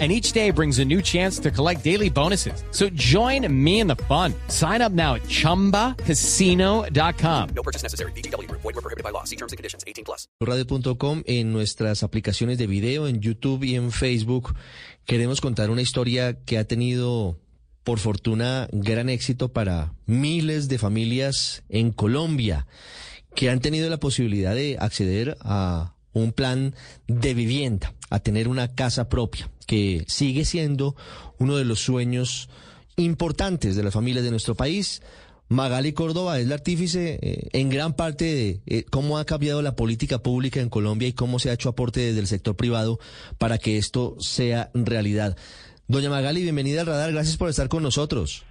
And each day brings a new chance to collect daily bonuses. So join me in the fun. Sign up now at chumbacasino.com. No purchase necessary. BGW. Void were prohibited by law. See terms and conditions. 18 plus. Radio.com en nuestras aplicaciones de video, en YouTube y en Facebook. Queremos contar una historia que ha tenido, por fortuna, gran éxito para miles de familias en Colombia que han tenido la posibilidad de acceder a un plan de vivienda, a tener una casa propia, que sigue siendo uno de los sueños importantes de las familias de nuestro país. Magali Córdoba es la artífice eh, en gran parte de eh, cómo ha cambiado la política pública en Colombia y cómo se ha hecho aporte desde el sector privado para que esto sea realidad. Doña Magali, bienvenida al radar, gracias por estar con nosotros.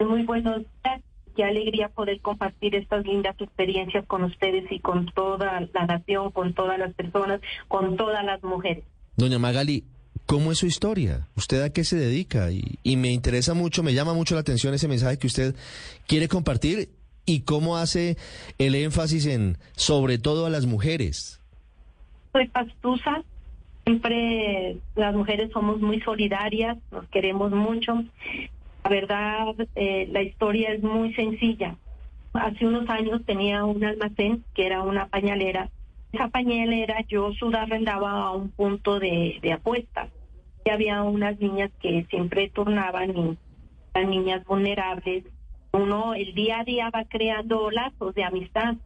Muy buenos días. Qué alegría poder compartir estas lindas experiencias con ustedes y con toda la nación, con todas las personas, con todas las mujeres. Doña Magali, ¿cómo es su historia? ¿Usted a qué se dedica? Y, me interesa mucho, me llama mucho la atención ese mensaje que usted quiere compartir y cómo hace el énfasis en, sobre todo a las mujeres. Soy pastusa. Siempre las mujeres somos muy solidarias, nos queremos mucho. La verdad, eh, la historia es muy sencilla. Hace unos años tenía un almacén que era una pañalera. Esa pañalera yo subarrendaba a un punto de, de apuestas. Y había unas niñas que siempre turnaban y eran niñas vulnerables. Uno el día a día va creando lazos de amistad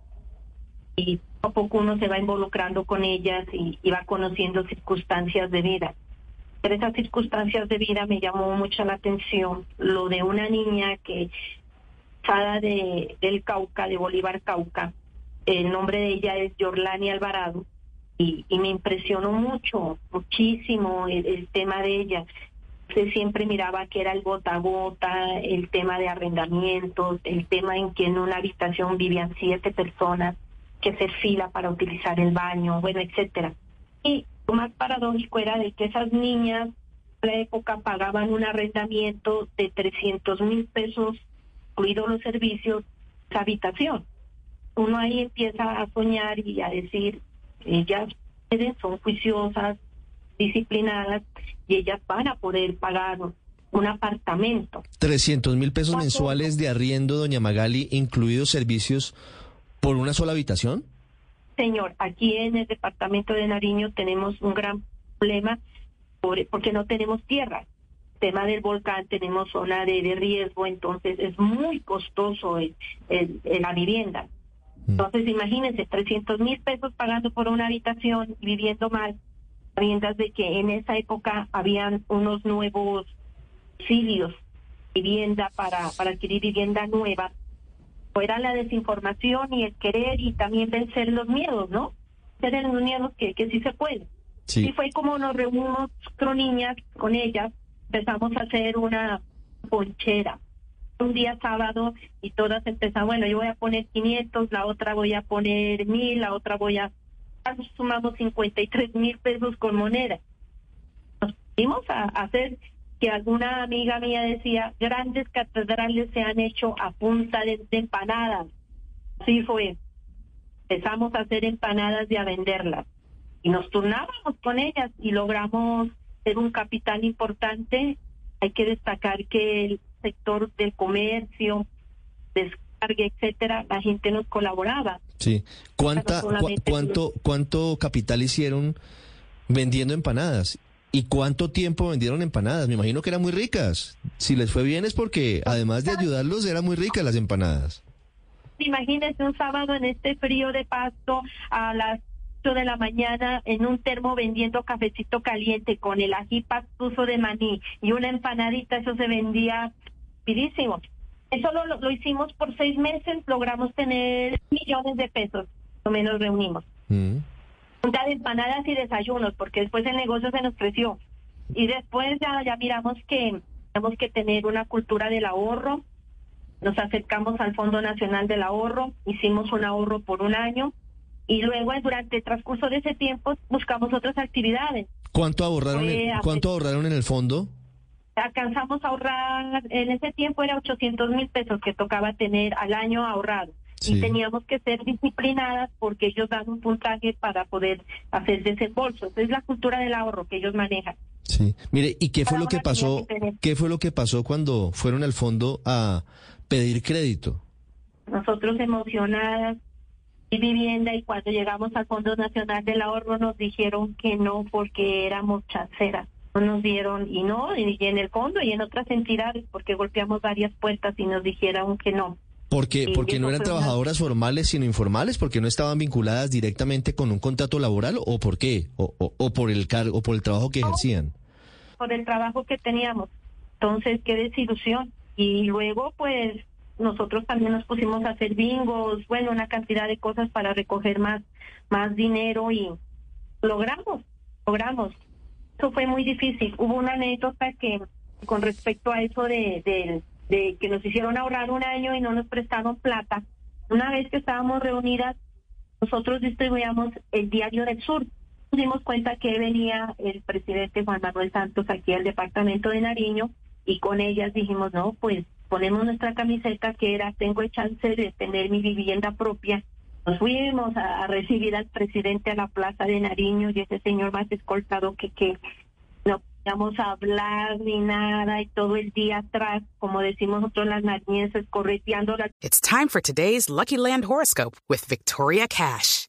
y poco a poco uno se va involucrando con ellas y, va conociendo circunstancias de vida. Pero esas circunstancias de vida me llamó mucho la atención lo de una niña que de del Cauca, de Bolívar Cauca, el nombre de ella es Yorlani Alvarado y, me impresionó mucho, muchísimo el, tema de ella. Se siempre miraba que era el gota a gota, el tema de arrendamientos, el tema en que en una habitación vivían siete personas, que hacer fila para utilizar el baño, bueno, etcétera. Y lo más paradójico era de que esas niñas la época pagaban un arrendamiento de 300 mil pesos, incluidos los servicios, esa habitación. Uno ahí empieza a soñar y a decir, ellas son juiciosas, disciplinadas, y ellas van a poder pagar un apartamento. 300 mil pesos mensuales de arriendo, doña Magali, incluidos servicios por una sola habitación. Señor, aquí en el departamento de Nariño tenemos un gran problema por- porque no tenemos tierra. Tema del volcán, tenemos zona de, de riesgo, entonces es muy costoso el- el- el- la vivienda. Entonces, imagínense, 300 mil pesos pagando por una habitación y viviendo mal, sabiendas de que en esa época habían unos nuevos subsidios, vivienda para, para adquirir vivienda nueva. Era la desinformación y el querer y también vencer los miedos, ¿no? Vencer los miedos que, que sí se puede. Y fue como nos reunimos con niñas, con ellas, empezamos a hacer una ponchera. Un día sábado y todas empezaron, bueno, yo voy a poner 500, la otra voy a poner 1000, la otra voy a... Sumamos 53 mil pesos con moneda. Nos pusimos a a hacer que alguna amiga mía decía, grandes catedrales se han hecho a punta de, de empanadas. Así fue. Empezamos a hacer empanadas y a venderlas y nos turnábamos con ellas y logramos ser un capital importante. Hay que destacar que el sector del comercio, descarga, etcétera, la gente nos colaboraba. Sí. ¿Cuánta, cuánto, ¿Cuánto capital hicieron vendiendo empanadas? ¿Y cuánto tiempo vendieron empanadas? Me imagino que eran muy ricas. Si les fue bien es porque, además de ayudarlos, eran muy ricas las empanadas. Imagínense un sábado en este frío de pasto a las 8 de la mañana en un termo vendiendo cafecito caliente con el ají pastuso de maní y una empanadita, eso se vendía rapidísimo. Eso lo, lo hicimos por seis meses, logramos tener millones de pesos, o menos reunimos. Mm. Junta de empanadas y desayunos, porque después el negocio se nos creció. Y después ya, ya miramos que tenemos que tener una cultura del ahorro. Nos acercamos al Fondo Nacional del Ahorro, hicimos un ahorro por un año Y luego, durante el transcurso de ese tiempo, buscamos otras actividades. ¿Cuánto ahorraron, en, ¿cuánto ahorraron en el fondo? Alcanzamos a ahorrar, en ese tiempo era 800 mil pesos que tocaba tener al año ahorrado. Sí. Y teníamos que ser disciplinadas porque ellos dan un puntaje para poder hacer desembolso. Esa es la cultura del ahorro que ellos manejan. Sí. Mire, ¿y qué fue lo que pasó? ¿Qué fue lo que pasó cuando fueron al fondo a pedir crédito? nosotros emocionadas y vivienda y cuando llegamos al Fondo Nacional del Ahorro nos dijeron que no porque éramos chanceras. No nos dieron y no, y en el fondo y en otras entidades porque golpeamos varias puertas y nos dijeron que no. Porque, Sí, porque no eran una- trabajadoras formales, sino informales, porque no estaban vinculadas directamente con un contrato laboral, o por qué, o, o- o por el cargo, o por el trabajo que ejercían. por el trabajo que teníamos. Entonces, qué desilusión. Y luego, pues, nosotros también nos pusimos a hacer bingos, bueno, una cantidad de cosas para recoger más, más dinero y logramos, logramos. Eso fue muy difícil. Hubo una anécdota que, con respecto a eso de, de, de que nos hicieron ahorrar un año y no nos prestaron plata. Una vez que estábamos reunidas, nosotros distribuíamos el Diario del Sur. Nos dimos cuenta que venía el presidente Juan Manuel Santos aquí al departamento de Nariño y con ellas dijimos, no, pues ponemos nuestra camiseta que era, tengo el chance de tener mi vivienda propia. Nos fuimos a, a recibir al presidente a la plaza de Nariño y ese señor más escoltado que, que no podíamos hablar ni nada y todo el día atrás, como decimos nosotros las nariñenses, correteando la It's time for today's Lucky Land horoscope with Victoria Cash.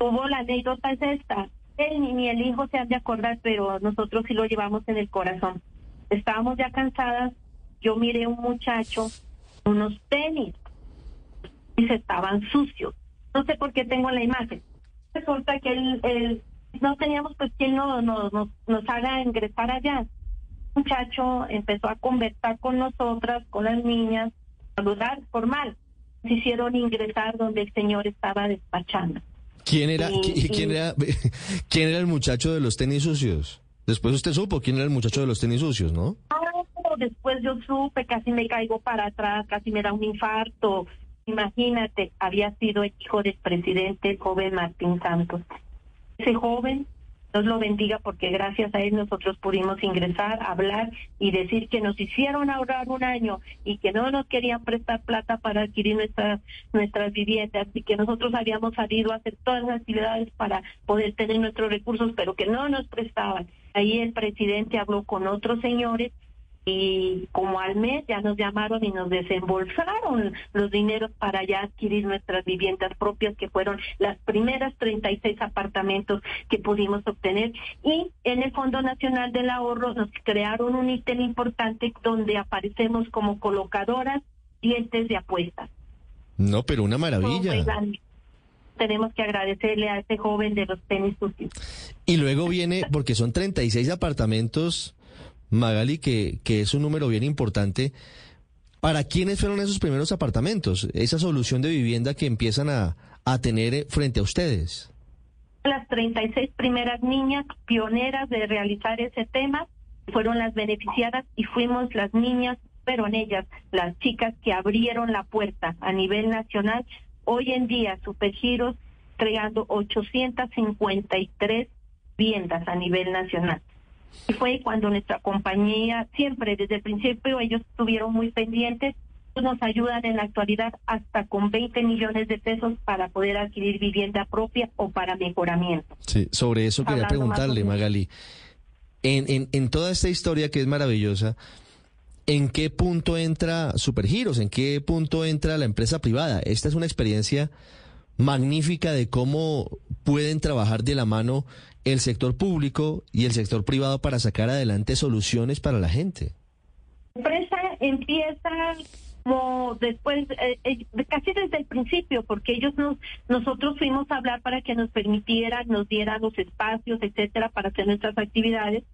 Hubo la anécdota es esta. Él ni, el hijo se han de acordar, pero nosotros sí lo llevamos en el corazón. Estábamos ya cansadas. Yo miré un muchacho, unos tenis, y se estaban sucios. No sé por qué tengo la imagen. Resulta que él, no teníamos pues quien no, no- nos haga ingresar allá. El muchacho empezó a conversar con nosotras, con las niñas, saludar formal. Nos hicieron ingresar donde el señor estaba despachando. ¿Quién era, sí. quién era, quién era el muchacho de los tenis sucios? Después usted supo quién era el muchacho de los tenis sucios, ¿no? Ah, después yo supe, casi me caigo para atrás, casi me da un infarto. Imagínate, había sido el hijo del presidente, el joven Martín Santos. Ese joven, Dios lo bendiga porque gracias a él nosotros pudimos ingresar, hablar y decir que nos hicieron ahorrar un año y que no nos querían prestar plata para adquirir nuestras nuestras viviendas y que nosotros habíamos salido a hacer todas las actividades para poder tener nuestros recursos, pero que no nos prestaban. Ahí el presidente habló con otros señores y como al mes ya nos llamaron y nos desembolsaron los dineros para ya adquirir nuestras viviendas propias, que fueron las primeras 36 apartamentos que pudimos obtener. Y en el Fondo Nacional del Ahorro nos crearon un ítem importante donde aparecemos como colocadoras dientes de apuestas. No, pero una maravilla. Tenemos que agradecerle a ese joven de los tenis sucios. Y luego viene, porque son 36 apartamentos, Magali, que, que es un número bien importante. ¿Para quiénes fueron esos primeros apartamentos? Esa solución de vivienda que empiezan a, a tener eh, frente a ustedes. Las 36 primeras niñas pioneras de realizar ese tema fueron las beneficiadas y fuimos las niñas, pero en ellas las chicas que abrieron la puerta a nivel nacional. Hoy en día, Supergiros entregando 853 viviendas a nivel nacional. Y fue cuando nuestra compañía, siempre desde el principio, ellos estuvieron muy pendientes, nos ayudan en la actualidad hasta con 20 millones de pesos para poder adquirir vivienda propia o para mejoramiento. Sí, sobre eso quería Hablando preguntarle. Magali. En, en, en toda esta historia que es maravillosa, ¿en qué punto entra Supergiros? ¿En qué punto entra la empresa privada? Esta es una experiencia magnífica de cómo pueden trabajar de la mano el sector público y el sector privado para sacar adelante soluciones para la gente. La empresa empieza como después, eh, eh, casi desde el principio, porque ellos nos, nosotros fuimos a hablar para que nos permitieran, nos dieran los espacios, etcétera, para hacer nuestras actividades.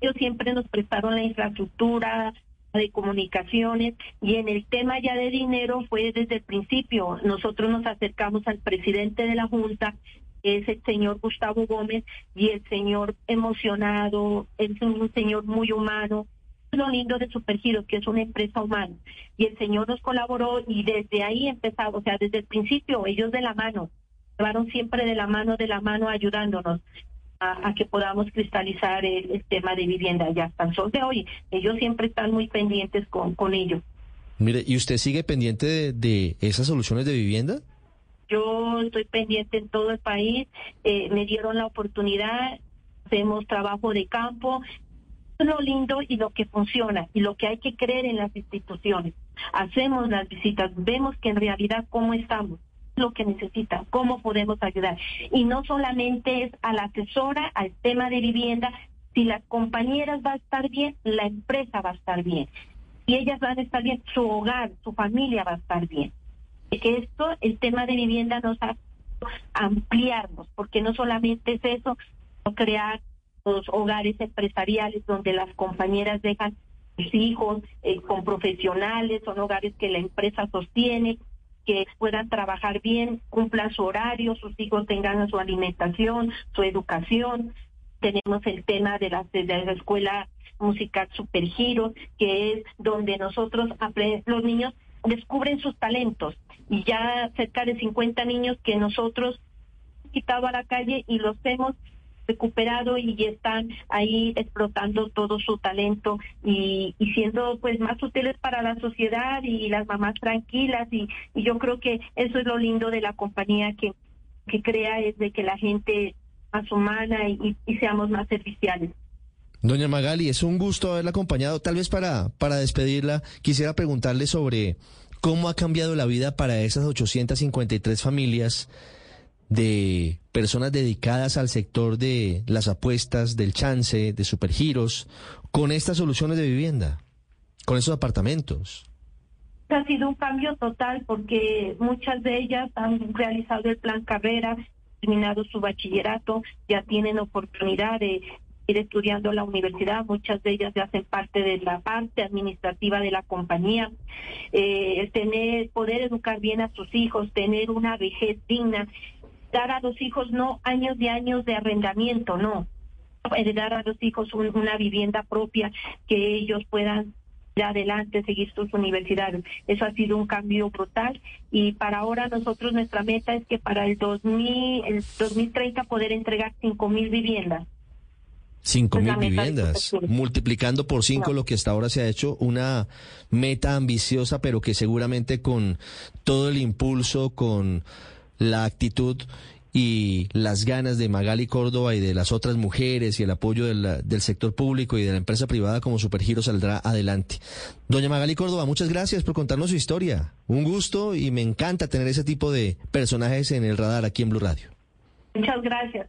Ellos siempre nos prestaron la infraestructura de comunicaciones y en el tema ya de dinero fue desde el principio. Nosotros nos acercamos al presidente de la Junta, es el señor Gustavo Gómez, y el señor emocionado, es un señor muy humano, lo lindo de Supergiro, que es una empresa humana. Y el Señor nos colaboró y desde ahí empezamos, o sea, desde el principio, ellos de la mano, llevaron siempre de la mano, de la mano, ayudándonos a, que podamos cristalizar el, tema de vivienda. Ya hasta el de hoy, ellos siempre están muy pendientes con, con ello. Mire, ¿y usted sigue pendiente de esas soluciones de vivienda? Yo estoy pendiente en todo el país, eh, me dieron la oportunidad, hacemos trabajo de campo, lo lindo y lo que funciona y lo que hay que creer en las instituciones. Hacemos las visitas, vemos que en realidad cómo estamos, lo que necesitan, cómo podemos ayudar. Y no solamente es a la asesora, al tema de vivienda, si las compañeras va a estar bien, la empresa va a estar bien. Y ellas van a estar bien, su hogar, su familia va a estar bien. Que esto, el tema de vivienda nos ha ampliarnos, porque no solamente es eso, crear hogares empresariales donde las compañeras dejan sus hijos eh, con profesionales, son hogares que la empresa sostiene, que puedan trabajar bien, cumplan su horario, sus hijos tengan su alimentación, su educación. Tenemos el tema de la, de la escuela musical Supergiro, que es donde nosotros, los niños descubren sus talentos y ya cerca de 50 niños que nosotros quitado a la calle y los hemos recuperado y están ahí explotando todo su talento y, siendo pues más útiles para la sociedad y las mamás tranquilas y, yo creo que eso es lo lindo de la compañía que, que crea es de que la gente más humana y, seamos más serviciales. Doña Magali, es un gusto haberla acompañado. Tal vez para, para despedirla, quisiera preguntarle sobre cómo ha cambiado la vida para esas 853 familias de personas dedicadas al sector de las apuestas, del chance, de supergiros, con estas soluciones de vivienda, con esos apartamentos? Ha sido un cambio total porque muchas de ellas han realizado el plan carrera, terminado su bachillerato, ya tienen oportunidad de ir estudiando la universidad, muchas de ellas ya hacen parte de la parte administrativa de la compañía, eh, tener, poder educar bien a sus hijos, tener una vejez digna, dar a los hijos no años y años de arrendamiento, no. Heredar a los hijos una vivienda propia que ellos puedan ir adelante, seguir sus universidades. Eso ha sido un cambio brutal y para ahora nosotros nuestra meta es que para el, 2000, el 2030 poder entregar cinco mil viviendas. Cinco mil viviendas, multiplicando por cinco lo que hasta ahora se ha hecho, una meta ambiciosa, pero que seguramente con todo el impulso, con la actitud y las ganas de Magali Córdoba y de las otras mujeres y el apoyo del, del sector público y de la empresa privada como Supergiro saldrá adelante. Doña Magali Córdoba, muchas gracias por contarnos su historia. Un gusto y me encanta tener ese tipo de personajes en el radar aquí en Blue Radio. Muchas gracias.